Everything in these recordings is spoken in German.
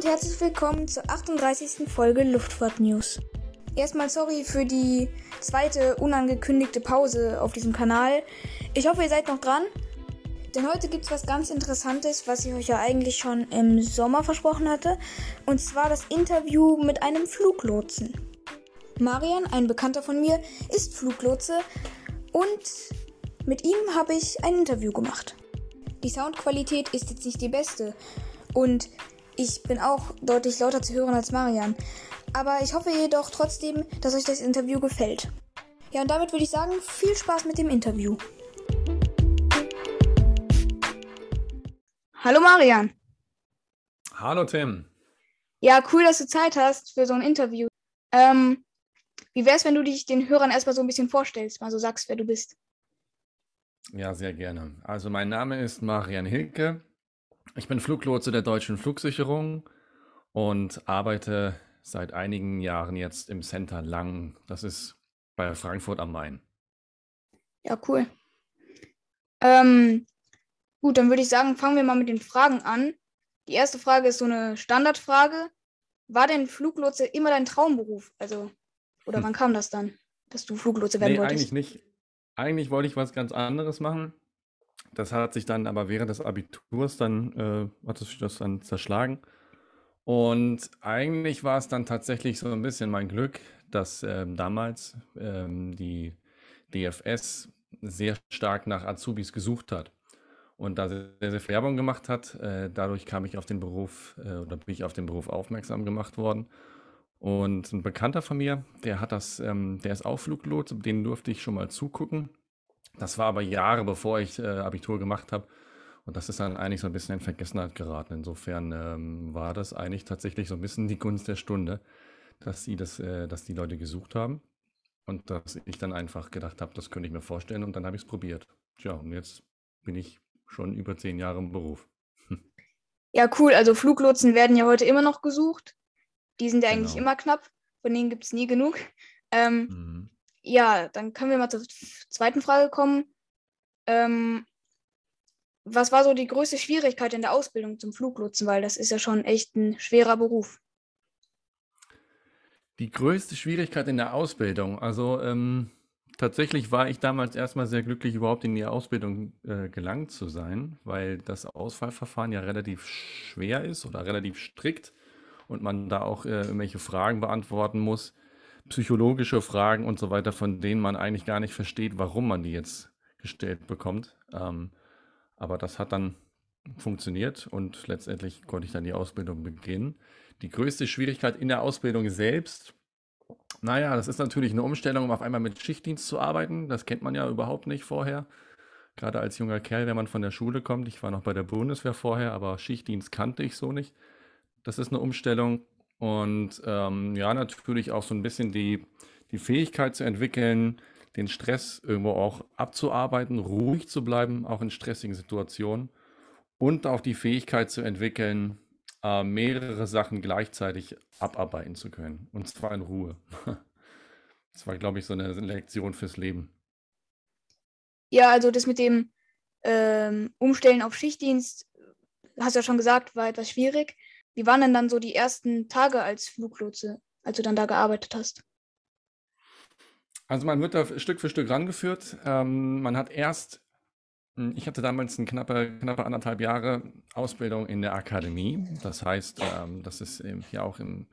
und herzlich willkommen zur 38. Folge Luftfahrt News. Erstmal sorry für die zweite unangekündigte Pause auf diesem Kanal. Ich hoffe, ihr seid noch dran. Denn heute gibt es was ganz Interessantes, was ich euch ja eigentlich schon im Sommer versprochen hatte. Und zwar das Interview mit einem Fluglotsen. Marian, ein Bekannter von mir, ist Fluglotse und mit ihm habe ich ein Interview gemacht. Die Soundqualität ist jetzt nicht die beste und ich bin auch deutlich lauter zu hören als Marian. Aber ich hoffe jedoch trotzdem, dass euch das Interview gefällt. Ja, und damit würde ich sagen, viel Spaß mit dem Interview. Hallo Marian. Hallo Tim. Ja, cool, dass du Zeit hast für so ein Interview. Ähm, wie wär's, wenn du dich den Hörern erstmal so ein bisschen vorstellst, mal so sagst, wer du bist? Ja, sehr gerne. Also mein Name ist Marian Hilke. Ich bin Fluglotse der Deutschen Flugsicherung und arbeite seit einigen Jahren jetzt im Center Lang. Das ist bei Frankfurt am Main. Ja, cool. Ähm, gut, dann würde ich sagen, fangen wir mal mit den Fragen an. Die erste Frage ist so eine Standardfrage. War denn Fluglotse immer dein Traumberuf? Also, oder hm. wann kam das dann, dass du Fluglotse werden nee, wolltest? Eigentlich nicht. Eigentlich wollte ich was ganz anderes machen. Das hat sich dann aber während des Abiturs dann, äh, hat das dann zerschlagen. Und eigentlich war es dann tatsächlich so ein bisschen mein Glück, dass ähm, damals ähm, die DFS sehr stark nach Azubis gesucht hat und da sehr, sehr viel Werbung gemacht hat. Äh, dadurch kam ich auf den Beruf äh, oder bin ich auf den Beruf aufmerksam gemacht worden. Und ein Bekannter von mir, der hat das, ähm, der ist auch Fluglot, den durfte ich schon mal zugucken. Das war aber Jahre bevor ich äh, Abitur gemacht habe. Und das ist dann eigentlich so ein bisschen in Vergessenheit geraten. Insofern ähm, war das eigentlich tatsächlich so ein bisschen die Gunst der Stunde, dass sie das, äh, dass die Leute gesucht haben. Und dass ich dann einfach gedacht habe, das könnte ich mir vorstellen. Und dann habe ich es probiert. Tja, und jetzt bin ich schon über zehn Jahre im Beruf. Ja, cool. Also Fluglotsen werden ja heute immer noch gesucht. Die sind ja genau. eigentlich immer knapp. Von denen gibt es nie genug. Ähm, mhm. Ja, dann können wir mal zur zweiten Frage kommen. Ähm, was war so die größte Schwierigkeit in der Ausbildung zum Fluglotsen? Weil das ist ja schon echt ein schwerer Beruf. Die größte Schwierigkeit in der Ausbildung. Also ähm, tatsächlich war ich damals erstmal sehr glücklich, überhaupt in die Ausbildung äh, gelangt zu sein, weil das Auswahlverfahren ja relativ schwer ist oder relativ strikt und man da auch äh, irgendwelche Fragen beantworten muss, psychologische Fragen und so weiter, von denen man eigentlich gar nicht versteht, warum man die jetzt gestellt bekommt. Ähm, aber das hat dann funktioniert und letztendlich konnte ich dann die Ausbildung beginnen. Die größte Schwierigkeit in der Ausbildung selbst, naja, das ist natürlich eine Umstellung, um auf einmal mit Schichtdienst zu arbeiten. Das kennt man ja überhaupt nicht vorher. Gerade als junger Kerl, wenn man von der Schule kommt. Ich war noch bei der Bundeswehr vorher, aber Schichtdienst kannte ich so nicht. Das ist eine Umstellung. Und ähm, ja, natürlich auch so ein bisschen die, die Fähigkeit zu entwickeln, den Stress irgendwo auch abzuarbeiten, ruhig zu bleiben, auch in stressigen Situationen. Und auch die Fähigkeit zu entwickeln, äh, mehrere Sachen gleichzeitig abarbeiten zu können. Und zwar in Ruhe. Das war, glaube ich, so eine Lektion fürs Leben. Ja, also das mit dem ähm, Umstellen auf Schichtdienst, hast du ja schon gesagt, war etwas schwierig. Wie waren denn dann so die ersten Tage als Fluglotse, als du dann da gearbeitet hast? Also man wird da Stück für Stück rangeführt. Ähm, man hat erst, hm, ich hatte damals eine knappe, knappe anderthalb Jahre Ausbildung in der Akademie. Das heißt, ähm, das ist hier auch im,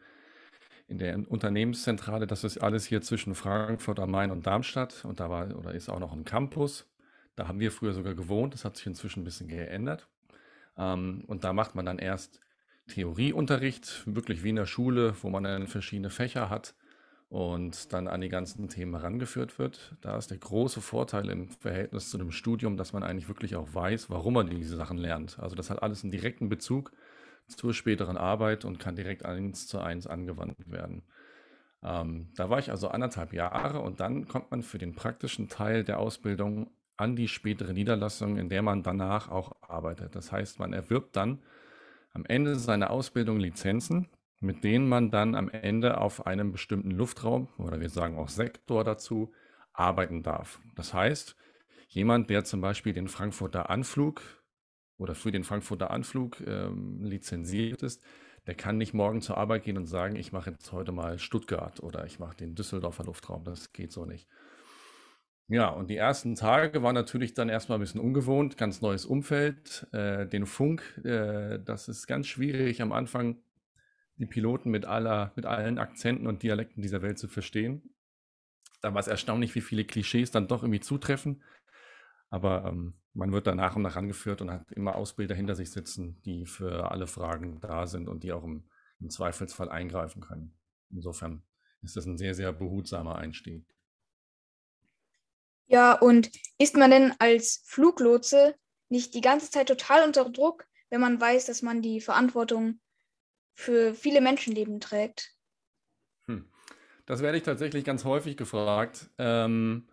in der Unternehmenszentrale, das ist alles hier zwischen Frankfurt am Main und Darmstadt. Und da war oder ist auch noch ein Campus. Da haben wir früher sogar gewohnt. Das hat sich inzwischen ein bisschen geändert. Ähm, und da macht man dann erst Theorieunterricht, wirklich wie in der Schule, wo man dann verschiedene Fächer hat und dann an die ganzen Themen herangeführt wird. Da ist der große Vorteil im Verhältnis zu dem Studium, dass man eigentlich wirklich auch weiß, warum man diese Sachen lernt. Also das hat alles einen direkten Bezug zur späteren Arbeit und kann direkt eins zu eins angewandt werden. Ähm, da war ich also anderthalb Jahre und dann kommt man für den praktischen Teil der Ausbildung an die spätere Niederlassung, in der man danach auch arbeitet. Das heißt, man erwirbt dann am Ende seiner Ausbildung Lizenzen, mit denen man dann am Ende auf einem bestimmten Luftraum oder wir sagen auch Sektor dazu arbeiten darf. Das heißt, jemand, der zum Beispiel den Frankfurter Anflug oder für den Frankfurter Anflug ähm, lizenziert ist, der kann nicht morgen zur Arbeit gehen und sagen, ich mache jetzt heute mal Stuttgart oder ich mache den Düsseldorfer Luftraum. Das geht so nicht. Ja, und die ersten Tage waren natürlich dann erstmal ein bisschen ungewohnt, ganz neues Umfeld. Äh, den Funk, äh, das ist ganz schwierig am Anfang, die Piloten mit aller, mit allen Akzenten und Dialekten dieser Welt zu verstehen. Da war es erstaunlich, wie viele Klischees dann doch irgendwie zutreffen. Aber ähm, man wird da nach und nach angeführt und hat immer Ausbilder hinter sich sitzen, die für alle Fragen da sind und die auch im, im Zweifelsfall eingreifen können. Insofern ist das ein sehr, sehr behutsamer Einstieg. Ja, und ist man denn als Fluglotse nicht die ganze Zeit total unter Druck, wenn man weiß, dass man die Verantwortung für viele Menschenleben trägt? Hm. Das werde ich tatsächlich ganz häufig gefragt. Ähm,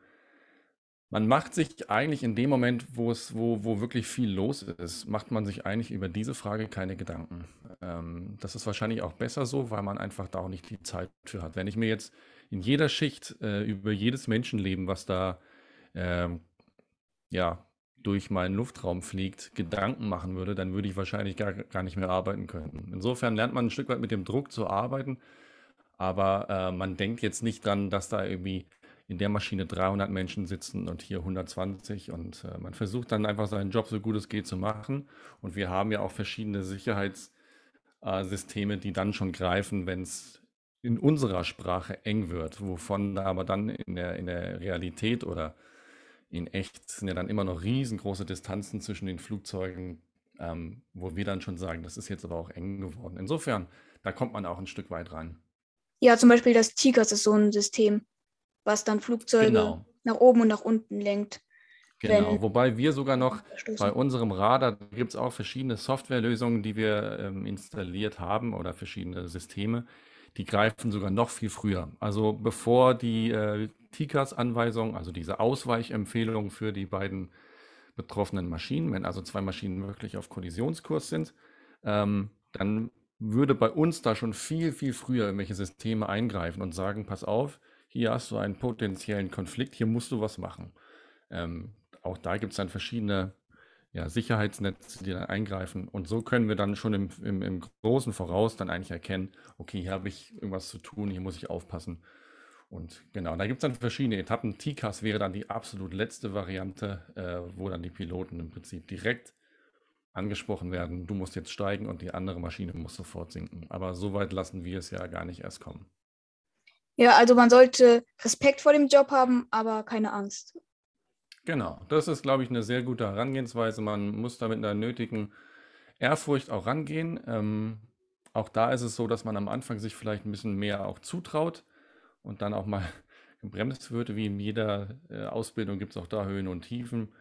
man macht sich eigentlich in dem Moment, wo es, wo, wo wirklich viel los ist, macht man sich eigentlich über diese Frage keine Gedanken. Ähm, das ist wahrscheinlich auch besser so, weil man einfach da auch nicht die Zeit für hat. Wenn ich mir jetzt in jeder Schicht äh, über jedes Menschenleben, was da ähm, ja, durch meinen Luftraum fliegt, Gedanken machen würde, dann würde ich wahrscheinlich gar, gar nicht mehr arbeiten können. Insofern lernt man ein Stück weit mit dem Druck zu arbeiten, aber äh, man denkt jetzt nicht dran, dass da irgendwie in der Maschine 300 Menschen sitzen und hier 120 und äh, man versucht dann einfach seinen Job so gut es geht zu machen und wir haben ja auch verschiedene Sicherheitssysteme, die dann schon greifen, wenn es in unserer Sprache eng wird, wovon aber dann in der, in der Realität oder in echt sind ja dann immer noch riesengroße Distanzen zwischen den Flugzeugen, ähm, wo wir dann schon sagen, das ist jetzt aber auch eng geworden. Insofern, da kommt man auch ein Stück weit rein. Ja, zum Beispiel das TICAS ist so ein System, was dann Flugzeuge genau. nach oben und nach unten lenkt. Genau, wobei wir sogar noch bei unserem Radar gibt es auch verschiedene Softwarelösungen, die wir ähm, installiert haben oder verschiedene Systeme, die greifen sogar noch viel früher. Also bevor die äh, TICAS-Anweisung, also diese Ausweichempfehlung für die beiden betroffenen Maschinen, wenn also zwei Maschinen wirklich auf Kollisionskurs sind, ähm, dann würde bei uns da schon viel, viel früher irgendwelche Systeme eingreifen und sagen, pass auf, hier hast du einen potenziellen Konflikt, hier musst du was machen. Ähm, auch da gibt es dann verschiedene ja, Sicherheitsnetze, die dann eingreifen. Und so können wir dann schon im, im, im Großen voraus dann eigentlich erkennen, okay, hier habe ich irgendwas zu tun, hier muss ich aufpassen. Und genau, da gibt es dann verschiedene Etappen. TCAS wäre dann die absolut letzte Variante, äh, wo dann die Piloten im Prinzip direkt angesprochen werden, du musst jetzt steigen und die andere Maschine muss sofort sinken. Aber so weit lassen wir es ja gar nicht erst kommen. Ja, also man sollte Respekt vor dem Job haben, aber keine Angst. Genau, das ist, glaube ich, eine sehr gute Herangehensweise. Man muss da mit einer nötigen Ehrfurcht auch rangehen. Ähm, auch da ist es so, dass man am Anfang sich vielleicht ein bisschen mehr auch zutraut und dann auch mal gebremst wird. Wie in jeder äh, Ausbildung gibt es auch da Höhen und Tiefen.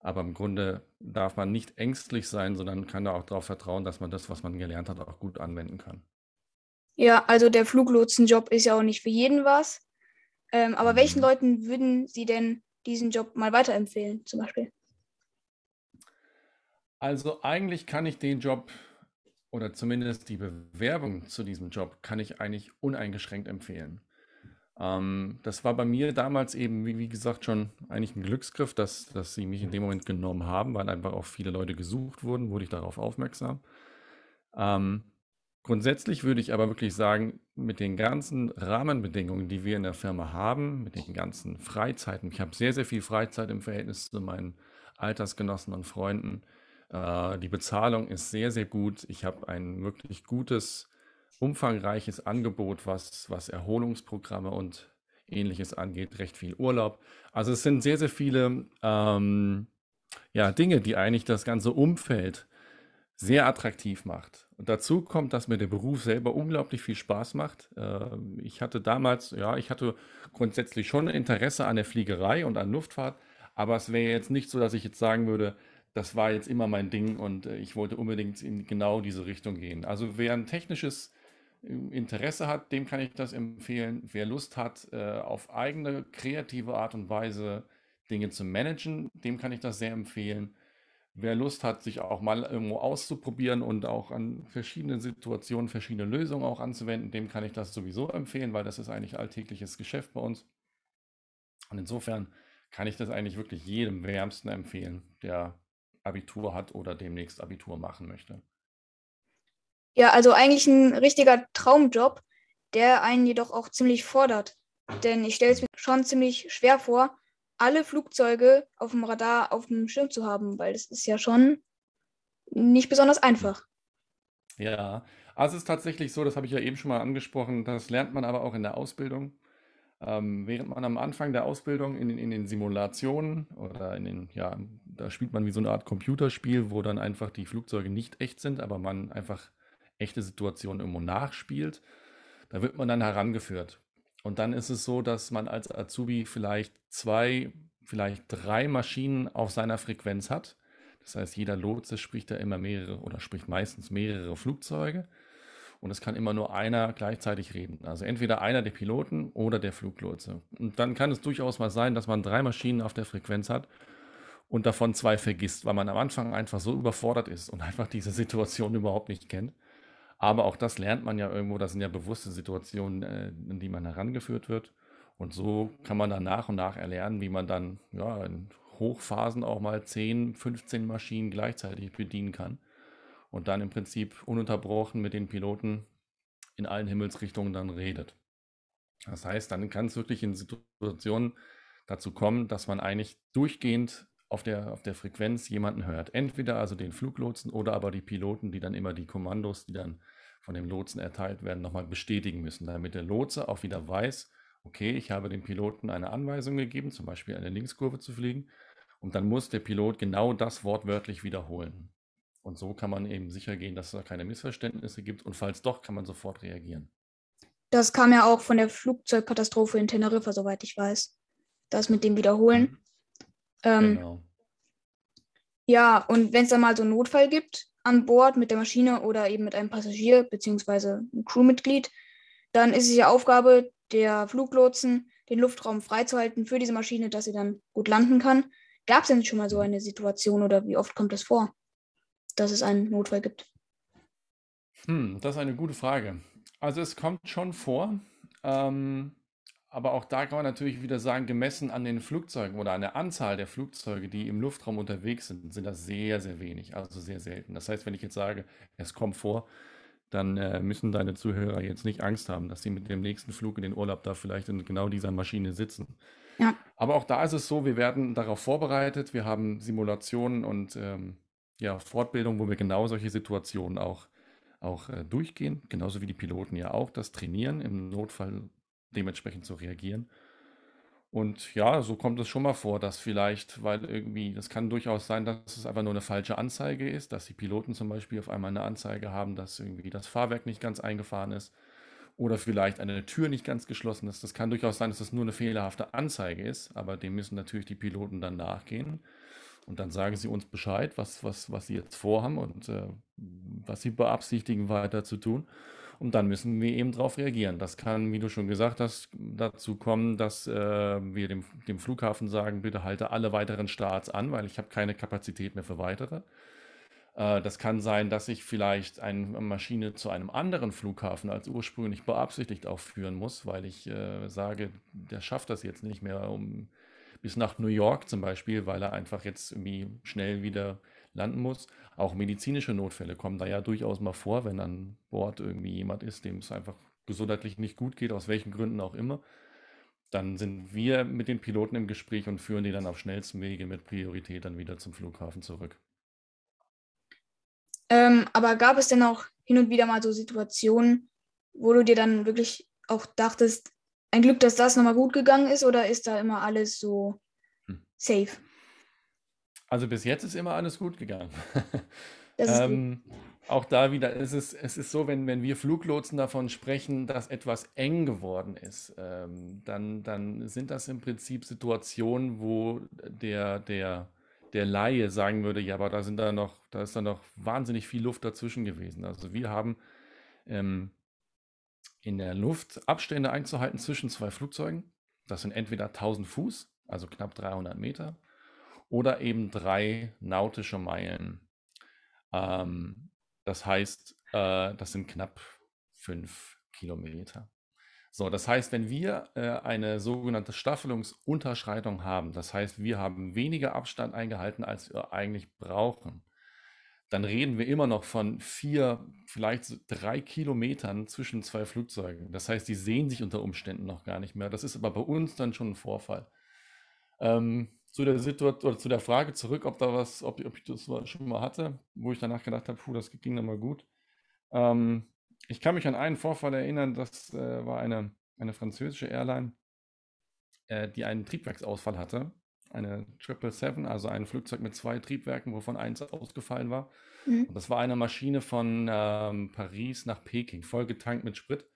Aber im Grunde darf man nicht ängstlich sein, sondern kann da auch darauf vertrauen, dass man das, was man gelernt hat, auch gut anwenden kann. Ja, also der Fluglotsenjob ist ja auch nicht für jeden was. Ähm, aber mhm. welchen Leuten würden Sie denn diesen Job mal weiterempfehlen, zum Beispiel? Also eigentlich kann ich den Job oder zumindest die Bewerbung zu diesem Job kann ich eigentlich uneingeschränkt empfehlen. Ähm, das war bei mir damals eben, wie, wie, gesagt, schon eigentlich ein Glücksgriff, dass, dass sie mich in dem Moment genommen haben, weil einfach auch viele Leute gesucht wurden, wurde ich darauf aufmerksam. Ähm, Grundsätzlich würde ich aber wirklich sagen, mit den ganzen Rahmenbedingungen, die wir in der Firma haben, mit den ganzen Freizeiten, ich habe sehr, sehr viel Freizeit im Verhältnis zu meinen Altersgenossen und Freunden. Äh, die Bezahlung ist sehr, sehr gut. Ich habe ein wirklich gutes, umfangreiches Angebot, was, was Erholungsprogramme und ähnliches angeht, recht viel Urlaub. Also es sind sehr, sehr viele ähm, ja, Dinge, die eigentlich das ganze Umfeld sehr attraktiv macht. Und dazu kommt, dass mir der Beruf selber unglaublich viel Spaß macht. Ähm, ich hatte damals, ja, ich hatte grundsätzlich schon Interesse an der Fliegerei und an Luftfahrt, aber es wäre jetzt nicht so, dass ich jetzt sagen würde, das war jetzt immer mein Ding und äh, ich wollte unbedingt in genau diese Richtung gehen. Also wer ein technisches ähm, Interesse hat, dem kann ich das empfehlen. Wer Lust hat, äh, auf eigene kreative Art und Weise Dinge zu managen, dem kann ich das sehr empfehlen wer Lust hat, sich auch mal irgendwo auszuprobieren und auch an verschiedenen Situationen verschiedene Lösungen auch anzuwenden, dem kann ich das sowieso empfehlen, weil das ist eigentlich alltägliches Geschäft bei uns. Und insofern kann ich das eigentlich wirklich jedem wärmsten empfehlen, der Abitur hat oder demnächst Abitur machen möchte. Ja, also eigentlich ein richtiger Traumjob, der einen jedoch auch ziemlich fordert. Denn ich stelle es mir schon ziemlich schwer vor, alle Flugzeuge auf dem Radar auf dem Schirm zu haben, weil das ist ja schon nicht besonders einfach. Ja, also es ist tatsächlich so, das habe ich ja eben schon mal angesprochen, das lernt man aber auch in der Ausbildung. Ähm, während man am Anfang der Ausbildung in, in den Simulationen oder in den, ja, da spielt man wie so eine Art Computerspiel, wo dann einfach die Flugzeuge nicht echt sind, aber man einfach echte Situationen irgendwo nachspielt. Da wird man dann herangeführt. Und dann ist es so, dass man als Azubi vielleicht zwei, vielleicht drei Maschinen auf seiner Frequenz hat. Das heißt, jeder Lotse spricht da immer mehrere oder spricht meistens mehrere Flugzeuge. Und es kann immer nur einer gleichzeitig reden. Also entweder einer der Piloten oder der Fluglotse. Und dann kann es durchaus mal sein, dass man drei Maschinen auf der Frequenz hat und davon zwei vergisst, weil man am Anfang einfach so überfordert ist und einfach diese Situation überhaupt nicht kennt. Aber auch das lernt man ja irgendwo, das sind ja bewusste Situationen, äh, in die man herangeführt wird. Und so kann man dann nach und nach erlernen, wie man dann ja, in Hochphasen auch mal 10, 15 Maschinen gleichzeitig bedienen kann. Und dann im Prinzip ununterbrochen mit den Piloten in allen Himmelsrichtungen dann redet. Das heißt, dann kann es wirklich in Situationen dazu kommen, dass man eigentlich durchgehend auf der, auf der Frequenz jemanden hört. Entweder also den Fluglotsen oder aber die Piloten, die dann immer die Kommandos, die dann von dem Lotsen erteilt werden, nochmal bestätigen müssen, damit der Lotse auch wieder weiß, okay, ich habe dem Piloten eine Anweisung gegeben, zum Beispiel eine Linkskurve zu fliegen, und dann muss der Pilot genau das wortwörtlich wiederholen. Und so kann man eben sicher gehen, dass es da keine Missverständnisse gibt und falls doch, kann man sofort reagieren. Das kam ja auch von der Flugzeugkatastrophe in Teneriffa, soweit ich weiß. Das mit dem Wiederholen. Mhm. Ähm, genau. Ja, und wenn es dann mal so einen Notfall gibt an Bord mit der Maschine oder eben mit einem Passagier bzw. einem Crewmitglied, dann ist es ja Aufgabe der Fluglotsen, den Luftraum freizuhalten für diese Maschine, dass sie dann gut landen kann. Gab es denn schon mal so eine Situation oder wie oft kommt es das vor, dass es einen Notfall gibt? Hm, das ist eine gute Frage. Also es kommt schon vor. Ähm, aber auch da kann man natürlich wieder sagen, gemessen an den Flugzeugen oder an der Anzahl der Flugzeuge, die im Luftraum unterwegs sind, sind das sehr, sehr wenig, also sehr selten. Das heißt, wenn ich jetzt sage, es kommt vor, dann äh, müssen deine Zuhörer jetzt nicht Angst haben, dass sie mit dem nächsten Flug in den Urlaub da vielleicht in genau dieser Maschine sitzen. Ja. Aber auch da ist es so, wir werden darauf vorbereitet, wir haben Simulationen und ähm, ja, Fortbildung, wo wir genau solche Situationen auch, auch äh, durchgehen, genauso wie die Piloten ja auch das trainieren, im Notfall dementsprechend zu reagieren. Und ja, so kommt es schon mal vor, dass vielleicht, weil irgendwie, das kann durchaus sein, dass es einfach nur eine falsche Anzeige ist, dass die Piloten zum Beispiel auf einmal eine Anzeige haben, dass irgendwie das Fahrwerk nicht ganz eingefahren ist oder vielleicht eine Tür nicht ganz geschlossen ist. Das kann durchaus sein, dass das nur eine fehlerhafte Anzeige ist, aber dem müssen natürlich die Piloten dann nachgehen. Und dann sagen sie uns Bescheid, was, was, was sie jetzt vorhaben und äh, was sie beabsichtigen weiter zu tun. Und dann müssen wir eben darauf reagieren. Das kann, wie du schon gesagt hast, dazu kommen, dass äh, wir dem, dem Flughafen sagen, bitte halte alle weiteren Starts an, weil ich habe keine Kapazität mehr für weitere. Äh, das kann sein, dass ich vielleicht eine Maschine zu einem anderen Flughafen als ursprünglich beabsichtigt aufführen muss, weil ich äh, sage, der schafft das jetzt nicht mehr um bis nach New York zum Beispiel, weil er einfach jetzt irgendwie schnell wieder landen muss. Auch medizinische Notfälle kommen da ja durchaus mal vor, wenn an Bord irgendwie jemand ist, dem es einfach gesundheitlich nicht gut geht, aus welchen Gründen auch immer. Dann sind wir mit den Piloten im Gespräch und führen die dann auf schnellstem Wege mit Priorität dann wieder zum Flughafen zurück. Ähm, aber gab es denn auch hin und wieder mal so Situationen, wo du dir dann wirklich auch dachtest, ein Glück, dass das nochmal gut gegangen ist, oder ist da immer alles so hm. safe? Also bis jetzt ist immer alles gut gegangen. ähm, auch da wieder ist es, es ist so, wenn, wenn wir Fluglotsen davon sprechen, dass etwas eng geworden ist, ähm, dann, dann sind das im Prinzip Situationen, wo der, der, der Laie sagen würde, ja, aber da sind da noch, da ist da noch wahnsinnig viel Luft dazwischen gewesen. Also wir haben ähm, in der Luft Abstände einzuhalten zwischen zwei Flugzeugen. Das sind entweder 1000 Fuß, also knapp 300 Meter, oder eben drei nautische Meilen. Ähm, das heißt, äh, das sind knapp fünf Kilometer. So, das heißt, wenn wir äh, eine sogenannte Staffelungsunterschreitung haben, das heißt, wir haben weniger Abstand eingehalten, als wir eigentlich brauchen, dann reden wir immer noch von vier, vielleicht drei Kilometern zwischen zwei Flugzeugen. Das heißt, die sehen sich unter Umständen noch gar nicht mehr. Das ist aber bei uns dann schon ein Vorfall. Ähm, zu der Situation oder zu der Frage zurück, ob da was, ob, ob ich das schon mal hatte, wo ich danach gedacht habe, puh, das ging dann mal gut. Ähm, ich kann mich an einen Vorfall erinnern, das äh, war eine, eine französische Airline, äh, die einen Triebwerksausfall hatte eine 777, also ein Flugzeug mit zwei Triebwerken, wovon eins ausgefallen war. Mhm. Und das war eine Maschine von ähm, Paris nach Peking, vollgetankt mit Sprit.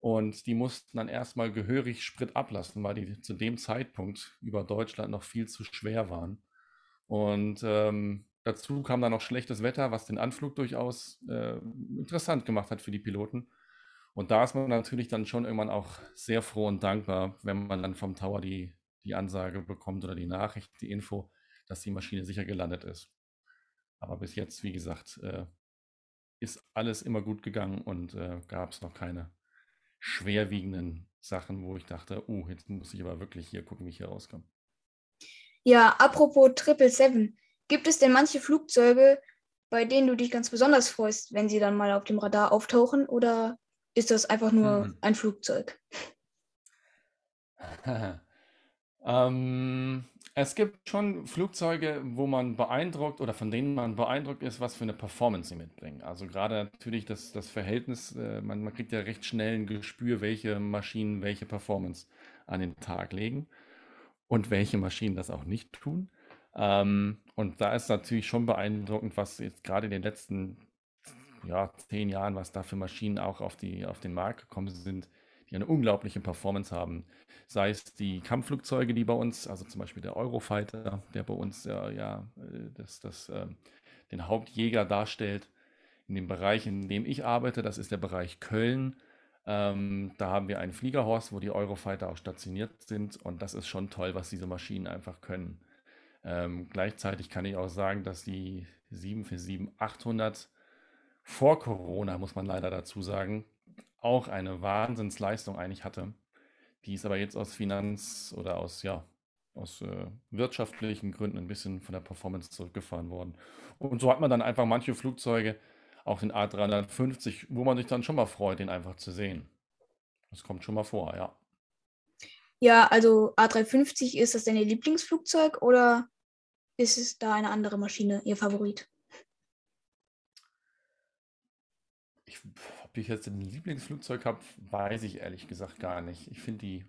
Und die mussten dann erstmal gehörig Sprit ablassen, weil die zu dem Zeitpunkt über Deutschland noch viel zu schwer waren. Und ähm, dazu kam dann noch schlechtes Wetter, was den Anflug durchaus äh, interessant gemacht hat für die Piloten. Und da ist man natürlich dann schon irgendwann auch sehr froh und dankbar, wenn man dann vom Tower die die Ansage bekommt oder die Nachricht, die Info, dass die Maschine sicher gelandet ist. Aber bis jetzt, wie gesagt, äh, ist alles immer gut gegangen und äh, gab es noch keine schwerwiegenden Sachen, wo ich dachte, oh, jetzt muss ich aber wirklich hier gucken, wie ich hier rauskomme. Ja, apropos 777, gibt es denn manche Flugzeuge, bei denen du dich ganz besonders freust, wenn sie dann mal auf dem Radar auftauchen, oder ist das einfach nur hm. ein Flugzeug? Ähm, es gibt schon Flugzeuge, wo man beeindruckt oder von denen man beeindruckt ist, was für eine Performance sie mitbringen. Also gerade natürlich das, das Verhältnis, äh, man, man kriegt ja recht schnell ein Gespür, welche Maschinen welche Performance an den Tag legen und welche Maschinen das auch nicht tun. Ähm, und da ist natürlich schon beeindruckend, was jetzt gerade in den letzten ja, zehn Jahren, was da für Maschinen auch auf, die, auf den Markt gekommen sind, die eine unglaubliche Performance haben. Sei es die Kampfflugzeuge, die bei uns, also zum Beispiel der Eurofighter, der bei uns äh, ja das, das, äh, den Hauptjäger darstellt. In dem Bereich, in dem ich arbeite, das ist der Bereich Köln. Ähm, da haben wir einen Fliegerhorst, wo die Eurofighter auch stationiert sind. Und das ist schon toll, was diese Maschinen einfach können. Ähm, gleichzeitig kann ich auch sagen, dass die 747-800 vor Corona, muss man leider dazu sagen, auch eine Wahnsinnsleistung eigentlich hatte. Die ist aber jetzt aus Finanz- oder aus, ja, aus äh, wirtschaftlichen Gründen ein bisschen von der Performance zurückgefahren worden. Und so hat man dann einfach manche Flugzeuge, auch den A350, wo man sich dann schon mal freut, den einfach zu sehen. Das kommt schon mal vor, ja. Ja, also A350, ist das dein Lieblingsflugzeug oder ist es da eine andere Maschine, Ihr Favorit? Ich ich jetzt ein Lieblingsflugzeug habe, weiß ich ehrlich gesagt gar nicht. Ich finde die,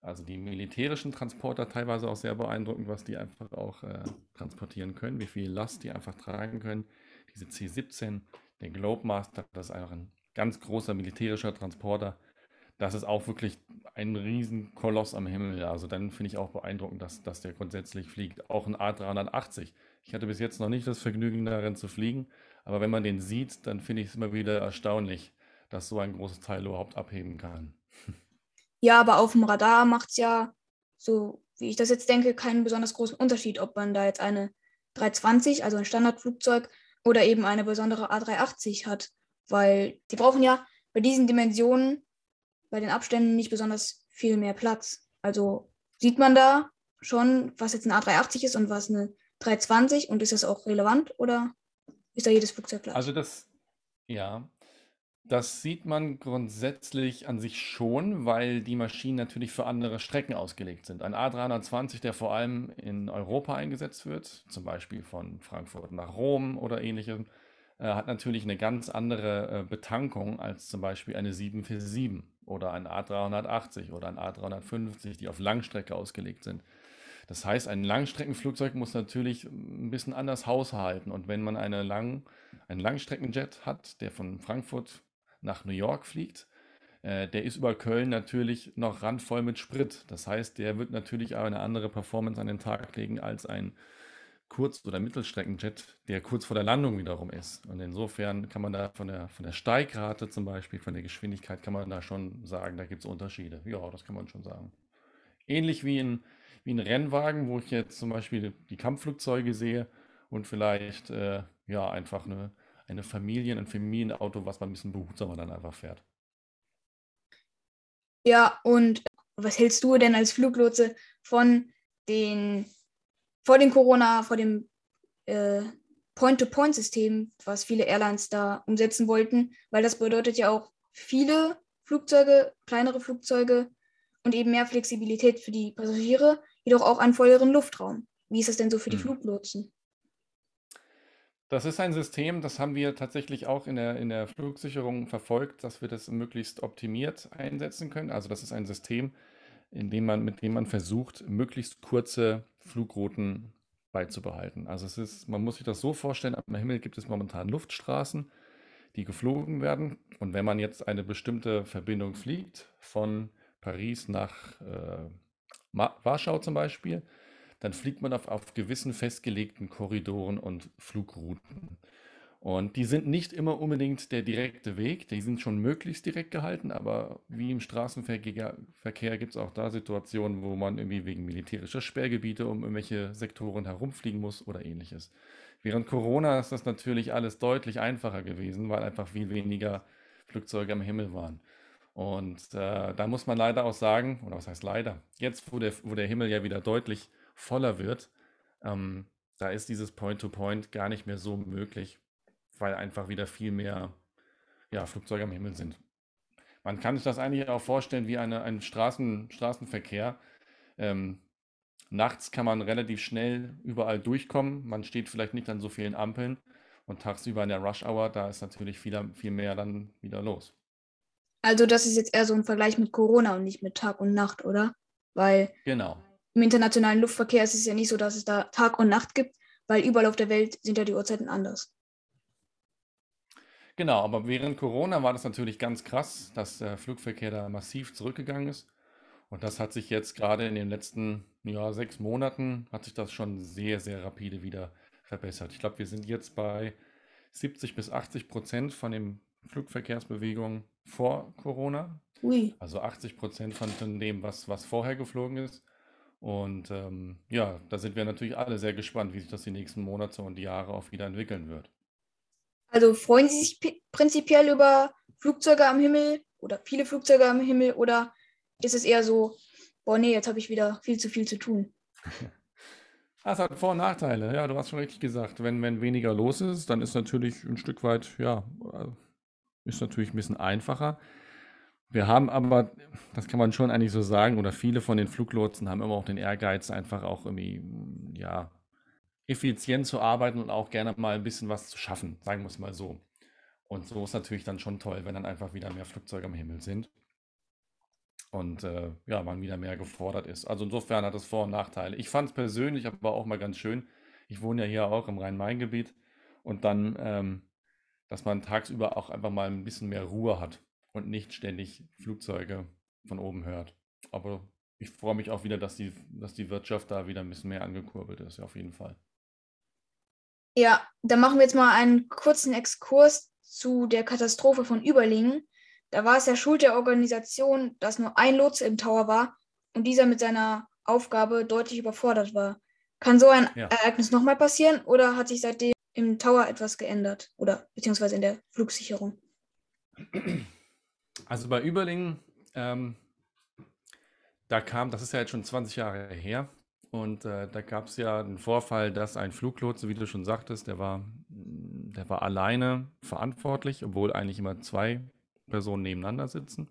also die militärischen Transporter teilweise auch sehr beeindruckend, was die einfach auch äh, transportieren können, wie viel Last die einfach tragen können. Diese C-17, der Globemaster, das ist einfach ein ganz großer militärischer Transporter. Das ist auch wirklich ein riesen Koloss am Himmel. Also dann finde ich auch beeindruckend, dass, dass der grundsätzlich fliegt. Auch ein A380. Ich hatte bis jetzt noch nicht das Vergnügen darin zu fliegen, aber wenn man den sieht, dann finde ich es immer wieder erstaunlich, dass so ein großes Teil überhaupt abheben kann. Ja, aber auf dem Radar macht es ja, so wie ich das jetzt denke, keinen besonders großen Unterschied, ob man da jetzt eine 320, also ein Standardflugzeug, oder eben eine besondere A380 hat. Weil die brauchen ja bei diesen Dimensionen, bei den Abständen nicht besonders viel mehr Platz. Also sieht man da schon, was jetzt eine A380 ist und was eine 320 und ist das auch relevant oder ist da jedes Flugzeug gleich? Also das, ja, das sieht man grundsätzlich an sich schon, weil die Maschinen natürlich für andere Strecken ausgelegt sind. Ein A320, der vor allem in Europa eingesetzt wird, zum Beispiel von Frankfurt nach Rom oder ähnlichem, äh, hat natürlich eine ganz andere äh, Betankung als zum Beispiel eine 747 oder ein A380 oder ein A350, die auf Langstrecke ausgelegt sind. Das heißt, ein Langstreckenflugzeug muss natürlich ein bisschen anders haushalten. Und wenn man eine Lang, einen Langstreckenjet hat, der von Frankfurt nach New York fliegt, äh, der ist über Köln natürlich noch randvoll mit Sprit. Das heißt, der wird natürlich auch eine andere Performance an den Tag legen als ein Kurz- oder Mittelstreckenjet, der kurz vor der Landung wiederum ist. Und insofern kann man da von der, von der Steigrate zum Beispiel, von der Geschwindigkeit, kann man da schon sagen, da gibt es Unterschiede. Ja, das kann man schon sagen. Ähnlich wie ein, wie Rennwagen, wo ich jetzt zum Beispiel die Kampfflugzeuge sehe und vielleicht äh, ja einfach eine, eine Familien-, ein Familienauto, was man ein bisschen behutsamer dann einfach fährt. Ja, und was hältst du denn als Fluglotse von den, vor dem Corona, vor dem äh, Point-to-Point-System, was viele Airlines da umsetzen wollten, weil das bedeutet ja auch viele Flugzeuge, kleinere Flugzeuge und eben mehr Flexibilität für die Passagiere, jedoch auch einen volleren Luftraum. Wie ist das denn so für die hm. Fluglotsen? Das ist ein System, das haben wir tatsächlich auch in der, in der Flugsicherung verfolgt, dass wir das möglichst optimiert einsetzen können. Also das ist ein System, in dem man, mit dem man versucht, möglichst kurze Flugrouten beizubehalten. Also es ist, man muss sich das so vorstellen, am Himmel gibt es momentan Luftstraßen, die geflogen werden. Und wenn man jetzt eine bestimmte Verbindung fliegt, von Paris nach äh, Warschau zum Beispiel, dann fliegt man auf, auf gewissen festgelegten Korridoren und Flugrouten. Und die sind nicht immer unbedingt der direkte Weg, die sind schon möglichst direkt gehalten, aber wie im Straßenverkehr gibt es auch da Situationen, wo man irgendwie wegen militärischer Sperrgebiete um irgendwelche Sektoren herumfliegen muss oder ähnliches. Während Corona ist das natürlich alles deutlich einfacher gewesen, weil einfach viel weniger Flugzeuge am Himmel waren. Und äh, da muss man leider auch sagen, oder was heißt leider, jetzt wo der, wo der Himmel ja wieder deutlich voller wird, ähm, da ist dieses Point-to-Point -Point gar nicht mehr so möglich, weil einfach wieder viel mehr ja, Flugzeuge am Himmel sind. Man kann sich das eigentlich auch vorstellen wie eine, ein Straßen, Straßenverkehr. Ähm, nachts kann man relativ schnell überall durchkommen. Man steht vielleicht nicht an so vielen Ampeln. Und tagsüber in der Rush Hour, da ist natürlich viel, viel mehr dann wieder los. Also das ist jetzt eher so ein Vergleich mit Corona und nicht mit Tag und Nacht, oder? Weil genau im internationalen Luftverkehr ist es ja nicht so, dass es da Tag und Nacht gibt, weil überall auf der Welt sind ja die Uhrzeiten anders. Genau, aber während Corona war das natürlich ganz krass, dass der Flugverkehr da massiv zurückgegangen ist. Und das hat sich jetzt gerade in den letzten ja, sechs Monaten, hat sich das schon sehr, sehr rapide wieder verbessert. Ich glaube, wir sind jetzt bei 70 bis 80 Prozent von den Flugverkehrsbewegungen vor Corona. Ui. Also 80 Prozent von dem, was, was vorher geflogen ist. Und ähm, ja, da sind wir natürlich alle sehr gespannt, wie sich das die nächsten Monate und Jahre auch wieder entwickeln wird. Also freuen Sie sich prinzipiell über Flugzeuge am Himmel oder viele Flugzeuge am Himmel oder ist es eher so, boah, nee, jetzt habe ich wieder viel zu viel zu tun? Das hat Vor- und Nachteile. Ja, du hast schon richtig gesagt. Wenn, wenn weniger los ist, dann ist natürlich ein Stück weit, ja, äh, ist natürlich ein bisschen einfacher. Wir haben aber, das kann man schon eigentlich so sagen, oder viele von den Fluglotsen haben immer auch den Ehrgeiz, einfach auch irgendwie, ja, effizient zu arbeiten und auch gerne mal ein bisschen was zu schaffen, sagen wir es mal so. Und so ist natürlich dann schon toll, wenn dann einfach wieder mehr Flugzeuge am Himmel sind und äh, ja, man wieder mehr gefordert ist. Also insofern hat es Vor- und Nachteile. Ich fand es persönlich aber auch mal ganz schön. Ich wohne ja hier auch im Rhein-Main-Gebiet und dann, ähm, dass man tagsüber auch einfach mal ein bisschen mehr Ruhe hat und nicht ständig Flugzeuge von oben hört. Aber ich freue mich auch wieder, dass die, dass die Wirtschaft da wieder ein bisschen mehr angekurbelt ist, auf jeden Fall. Ja, dann machen wir jetzt mal einen kurzen Exkurs zu der Katastrophe von Überlingen. Da war es ja Schuld der Organisation, dass nur ein Lotse im Tower war und dieser mit seiner Aufgabe deutlich überfordert war. Kann so ein ja. Ereignis nochmal passieren oder hat sich seitdem im Tower etwas geändert oder beziehungsweise in der Flugsicherung? Also bei Überlingen, ähm, da kam, das ist ja jetzt schon 20 Jahre her, und äh, da gab es ja den Vorfall, dass ein Fluglotse, wie du schon sagtest, der war, der war alleine verantwortlich, obwohl eigentlich immer zwei Personen nebeneinander sitzen.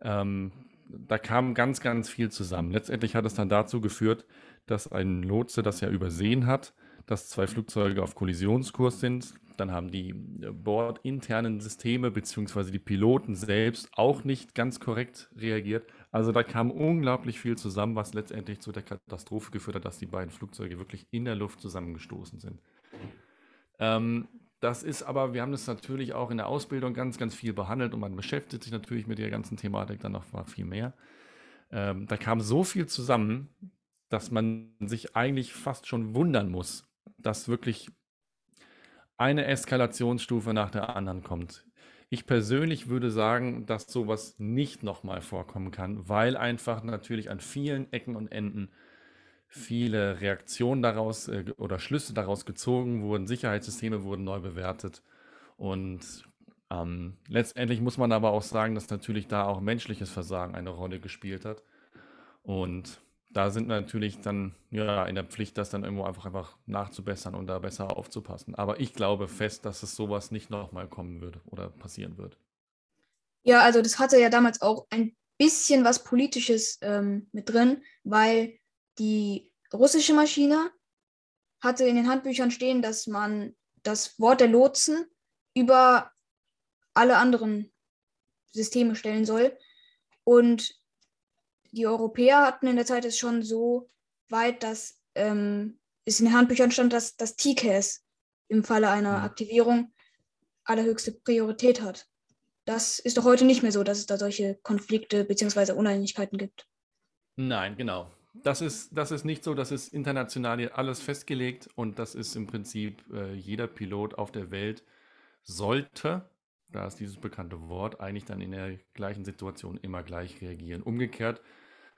Ähm, da kam ganz, ganz viel zusammen. Letztendlich hat es dann dazu geführt, dass ein Lotse das ja übersehen hat, dass zwei Flugzeuge auf Kollisionskurs sind. Dann haben die äh, bordinternen Systeme bzw. die Piloten selbst auch nicht ganz korrekt reagiert. Also da kam unglaublich viel zusammen, was letztendlich zu der Katastrophe geführt hat, dass die beiden Flugzeuge wirklich in der Luft zusammengestoßen sind. Ähm, das ist aber, wir haben das natürlich auch in der Ausbildung ganz, ganz viel behandelt und man beschäftigt sich natürlich mit der ganzen Thematik dann noch mal viel mehr. Ähm, da kam so viel zusammen, dass man sich eigentlich fast schon wundern muss, dass wirklich eine Eskalationsstufe nach der anderen kommt. Ich persönlich würde sagen, dass sowas nicht nochmal vorkommen kann, weil einfach natürlich an vielen Ecken und Enden viele Reaktionen daraus äh, oder Schlüsse daraus gezogen wurden, Sicherheitssysteme wurden neu bewertet. Und ähm, letztendlich muss man aber auch sagen, dass natürlich da auch menschliches Versagen eine Rolle gespielt hat. Und da sind natürlich dann ja in der Pflicht, das dann irgendwo einfach, einfach nachzubessern und da besser aufzupassen. Aber ich glaube fest, dass es sowas nicht nochmal kommen würde oder passieren wird. Ja, also das hatte ja damals auch ein bisschen was Politisches ähm, mit drin, weil die russische Maschine hatte in den Handbüchern stehen, dass man das Wort der Lotsen über alle anderen Systeme stellen soll. Und die Europäer hatten in der Zeit es schon so weit, dass ähm, es in den Handbüchern stand, dass das TCAS im Falle einer mhm. Aktivierung allerhöchste Priorität hat. Das ist doch heute nicht mehr so, dass es da solche Konflikte bzw. Uneinigkeiten gibt. Nein, genau. Das ist, das ist nicht so, das ist international alles festgelegt und das ist im Prinzip äh, jeder Pilot auf der Welt sollte, da ist dieses bekannte Wort, eigentlich dann in der gleichen Situation immer gleich reagieren. Umgekehrt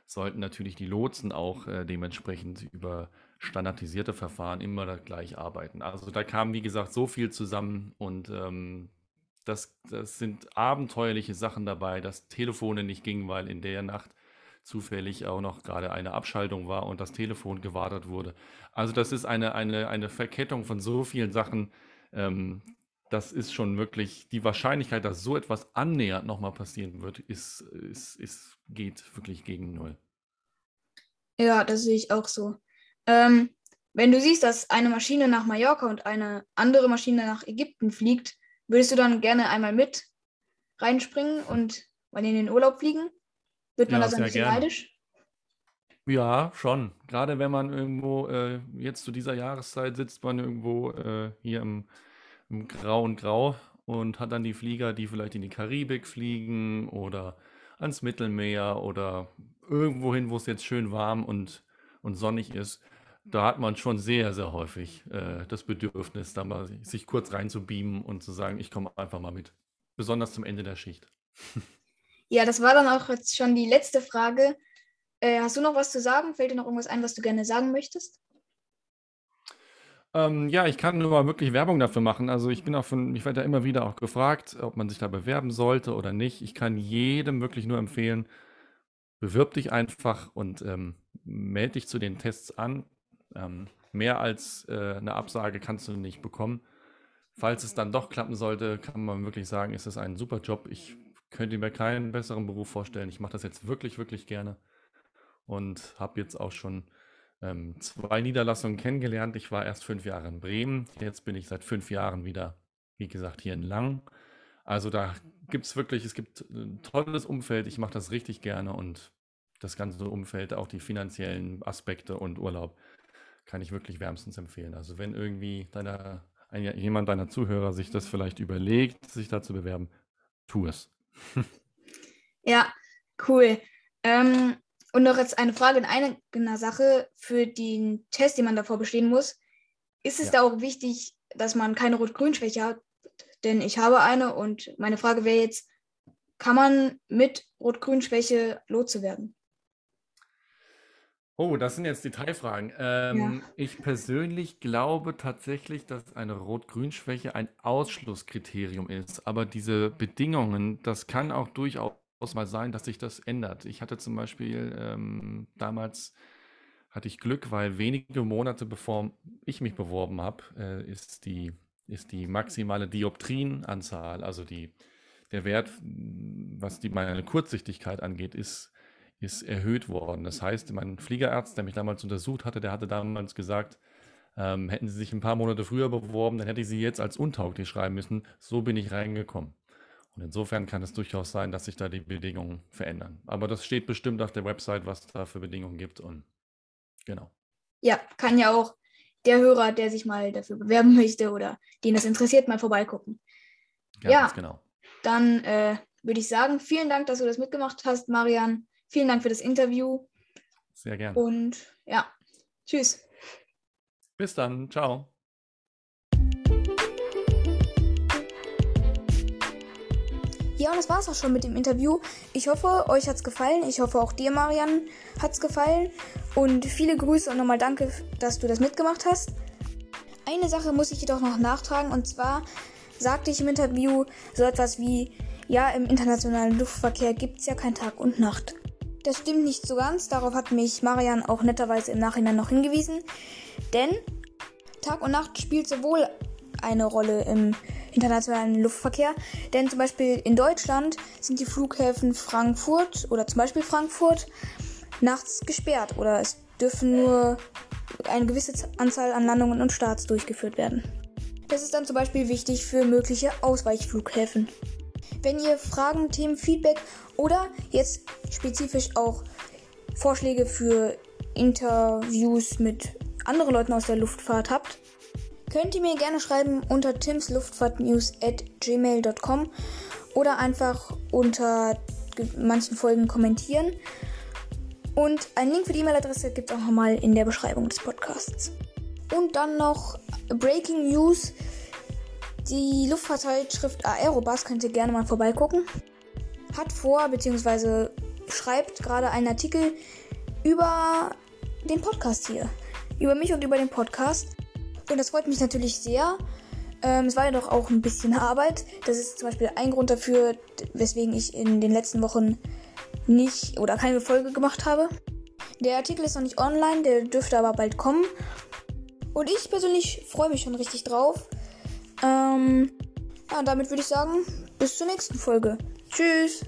sollten natürlich die Lotsen auch äh, dementsprechend über standardisierte Verfahren immer gleich arbeiten. Also da kam, wie gesagt, so viel zusammen und ähm, das, das sind abenteuerliche Sachen dabei, dass Telefone nicht gingen, weil in der Nacht zufällig auch noch gerade eine Abschaltung war und das Telefon gewartet wurde. Also das ist eine, eine, eine Verkettung von so vielen Sachen. Ähm, das ist schon wirklich die Wahrscheinlichkeit, dass so etwas annähernd nochmal passieren wird, ist, ist, ist, geht wirklich gegen null. Ja, das sehe ich auch so. Ähm, wenn du siehst, dass eine Maschine nach Mallorca und eine andere Maschine nach Ägypten fliegt, würdest du dann gerne einmal mit reinspringen und mal in den Urlaub fliegen? Wird man ja, da so ein bisschen gerne. neidisch? Ja, schon. Gerade wenn man irgendwo, äh, jetzt zu dieser Jahreszeit sitzt man irgendwo äh, hier im, im grauen Grau und hat dann die Flieger, die vielleicht in die Karibik fliegen oder ans Mittelmeer oder irgendwo hin, wo es jetzt schön warm und, und sonnig ist. Da hat man schon sehr, sehr häufig äh, das Bedürfnis, da mal sich kurz reinzubeamen und zu sagen, ich komme einfach mal mit. Besonders zum Ende der Schicht. Ja, das war dann auch jetzt schon die letzte Frage. Äh, hast du noch was zu sagen? Fällt dir noch irgendwas ein, was du gerne sagen möchtest? Ähm, ja, ich kann nur mal wirklich Werbung dafür machen. Also ich bin auch von, ich werde da immer wieder auch gefragt, ob man sich da bewerben sollte oder nicht. Ich kann jedem wirklich nur empfehlen, bewirb dich einfach und ähm, melde dich zu den Tests an. Ähm, mehr als äh, eine Absage kannst du nicht bekommen. Falls es dann doch klappen sollte, kann man wirklich sagen, ist es ein super Job. Ich könnte mir keinen besseren Beruf vorstellen. Ich mache das jetzt wirklich, wirklich gerne und habe jetzt auch schon ähm, zwei Niederlassungen kennengelernt. Ich war erst fünf Jahre in Bremen, jetzt bin ich seit fünf Jahren wieder, wie gesagt, hier in Lang. Also da gibt es wirklich, es gibt ein tolles Umfeld. Ich mache das richtig gerne und das ganze Umfeld, auch die finanziellen Aspekte und Urlaub, kann ich wirklich wärmstens empfehlen. Also wenn irgendwie deiner, ein, jemand deiner Zuhörer sich das vielleicht überlegt, sich da zu bewerben, tu es. ja, cool. Ähm, und noch jetzt eine Frage in einer Sache für den Test, den man davor bestehen muss. Ist es ja. da auch wichtig, dass man keine Rot-Grün-Schwäche hat? Denn ich habe eine und meine Frage wäre jetzt, kann man mit Rot-Grün-Schwäche Lotse werden? Oh, das sind jetzt Detailfragen. Ähm, ja. Ich persönlich glaube tatsächlich, dass eine Rot-Grün-Schwäche ein Ausschlusskriterium ist. Aber diese Bedingungen, das kann auch durchaus mal sein, dass sich das ändert. Ich hatte zum Beispiel ähm, damals hatte ich Glück, weil wenige Monate bevor ich mich beworben habe, äh, ist die ist die maximale Dioptrienanzahl, also die der Wert, was die meine Kurzsichtigkeit angeht, ist ist erhöht worden. Das heißt, mein Fliegerarzt, der mich damals untersucht hatte, der hatte damals gesagt, ähm, hätten Sie sich ein paar Monate früher beworben, dann hätte ich Sie jetzt als untauglich schreiben müssen. So bin ich reingekommen. Und insofern kann es durchaus sein, dass sich da die Bedingungen verändern. Aber das steht bestimmt auf der Website, was da für Bedingungen gibt. Und genau. Ja, kann ja auch der Hörer, der sich mal dafür bewerben möchte oder den das interessiert, mal vorbeigucken. Ja, ja genau. Dann äh, würde ich sagen, vielen Dank, dass du das mitgemacht hast, Marian. Vielen Dank für das Interview. Sehr gerne. Und ja, tschüss. Bis dann. Ciao. Ja, und das war's auch schon mit dem Interview. Ich hoffe, euch hat's gefallen. Ich hoffe, auch dir, Marian, hat's gefallen. Und viele Grüße und nochmal danke, dass du das mitgemacht hast. Eine Sache muss ich jedoch noch nachtragen. Und zwar sagte ich im Interview so etwas wie, ja, im internationalen Luftverkehr gibt's ja kein Tag und Nacht. Das stimmt nicht so ganz. Darauf hat mich Marian auch netterweise im Nachhinein noch hingewiesen. Denn Tag und Nacht spielt sowohl eine Rolle im internationalen Luftverkehr. Denn zum Beispiel in Deutschland sind die Flughäfen Frankfurt oder zum Beispiel Frankfurt nachts gesperrt oder es dürfen nur eine gewisse Anzahl an Landungen und Starts durchgeführt werden. Das ist dann zum Beispiel wichtig für mögliche Ausweichflughäfen. Wenn ihr Fragen, Themen, Feedback oder jetzt spezifisch auch Vorschläge für Interviews mit anderen Leuten aus der Luftfahrt habt, könnt ihr mir gerne schreiben unter timsluftfahrtnews at gmail.com oder einfach unter manchen Folgen kommentieren. Und einen Link für die E-Mail-Adresse gibt es auch nochmal in der Beschreibung des Podcasts. Und dann noch Breaking News. Die Luftfahrtzeitschrift Aerobus könnt ihr gerne mal vorbeigucken. Hat vor, beziehungsweise schreibt gerade einen Artikel über den Podcast hier. Über mich und über den Podcast. Und das freut mich natürlich sehr. Ähm, es war ja doch auch ein bisschen Arbeit. Das ist zum Beispiel ein Grund dafür, weswegen ich in den letzten Wochen nicht oder keine Folge gemacht habe. Der Artikel ist noch nicht online, der dürfte aber bald kommen. Und ich persönlich freue mich schon richtig drauf. Ähm, ja, damit würde ich sagen, bis zur nächsten Folge. Tschüss.